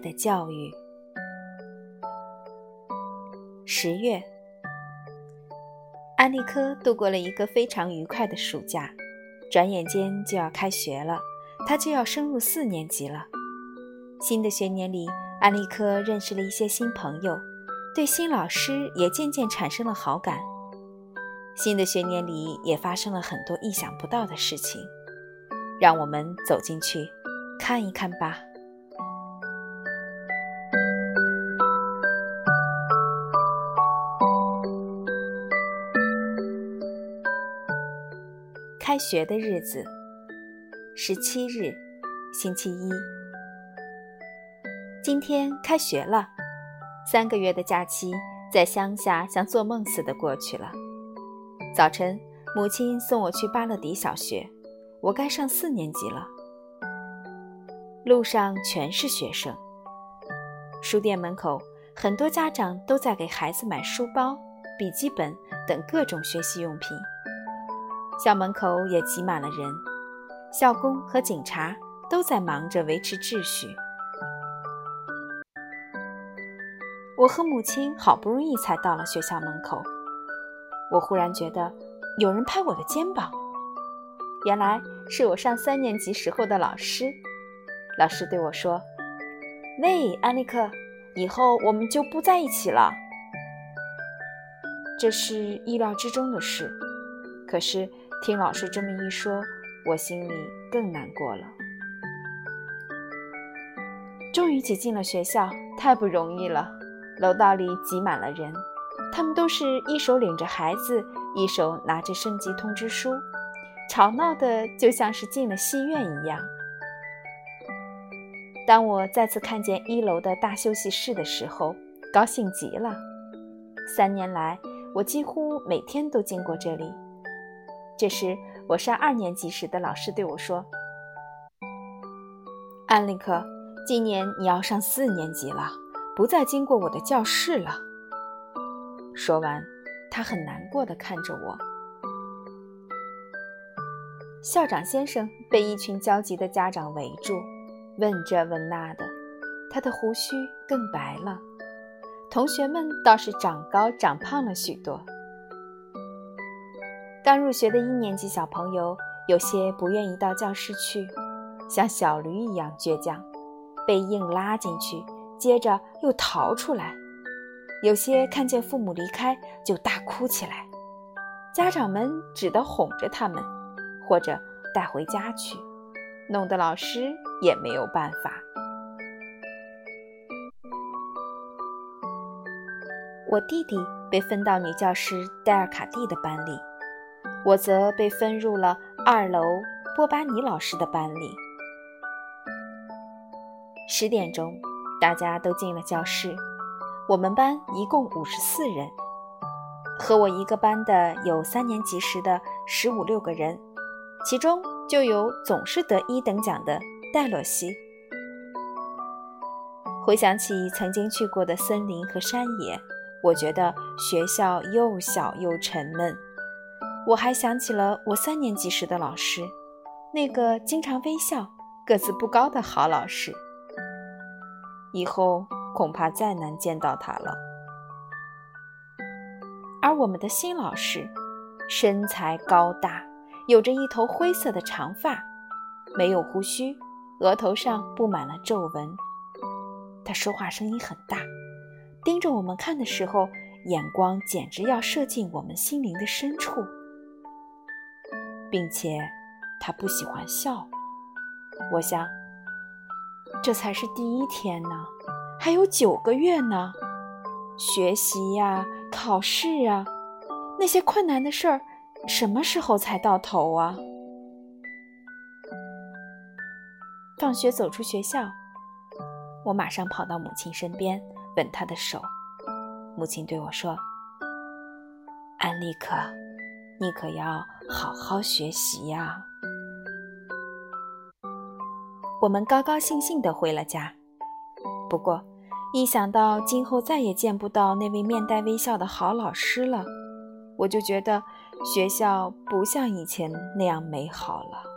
的教育。十月，安利科度过了一个非常愉快的暑假，转眼间就要开学了，他就要升入四年级了。新的学年里，安利科认识了一些新朋友，对新老师也渐渐产生了好感。新的学年里也发生了很多意想不到的事情，让我们走进去看一看吧。开学的日子，十七日，星期一。今天开学了，三个月的假期在乡下像做梦似的过去了。早晨，母亲送我去巴勒迪小学，我该上四年级了。路上全是学生，书店门口很多家长都在给孩子买书包、笔记本等各种学习用品。校门口也挤满了人，校工和警察都在忙着维持秩序。我和母亲好不容易才到了学校门口，我忽然觉得有人拍我的肩膀，原来是我上三年级时候的老师。老师对我说：“喂，安利克，以后我们就不在一起了。”这是意料之中的事，可是。听老师这么一说，我心里更难过了。终于挤进了学校，太不容易了。楼道里挤满了人，他们都是一手领着孩子，一手拿着升级通知书，吵闹的就像是进了戏院一样。当我再次看见一楼的大休息室的时候，高兴极了。三年来，我几乎每天都经过这里。这时，我上二年级时的老师对我说：“安利克，今年你要上四年级了，不再经过我的教室了。”说完，他很难过的看着我。校长先生被一群焦急的家长围住，问这问那的，他的胡须更白了。同学们倒是长高长胖了许多。刚入学的一年级小朋友，有些不愿意到教室去，像小驴一样倔强，被硬拉进去，接着又逃出来；有些看见父母离开就大哭起来，家长们只得哄着他们，或者带回家去，弄得老师也没有办法。我弟弟被分到女教师戴尔卡蒂的班里。我则被分入了二楼波巴尼老师的班里。十点钟，大家都进了教室。我们班一共五十四人，和我一个班的有三年级时的十五六个人，其中就有总是得一等奖的戴洛西。回想起曾经去过的森林和山野，我觉得学校又小又沉闷。我还想起了我三年级时的老师，那个经常微笑、个子不高的好老师。以后恐怕再难见到他了。而我们的新老师，身材高大，有着一头灰色的长发，没有胡须，额头上布满了皱纹。他说话声音很大，盯着我们看的时候，眼光简直要射进我们心灵的深处。并且，他不喜欢笑。我想，这才是第一天呢，还有九个月呢。学习呀，考试啊，那些困难的事儿，什么时候才到头啊？放学走出学校，我马上跑到母亲身边，吻她的手。母亲对我说：“安利克。”你可要好好学习呀！我们高高兴兴的回了家。不过，一想到今后再也见不到那位面带微笑的好老师了，我就觉得学校不像以前那样美好了。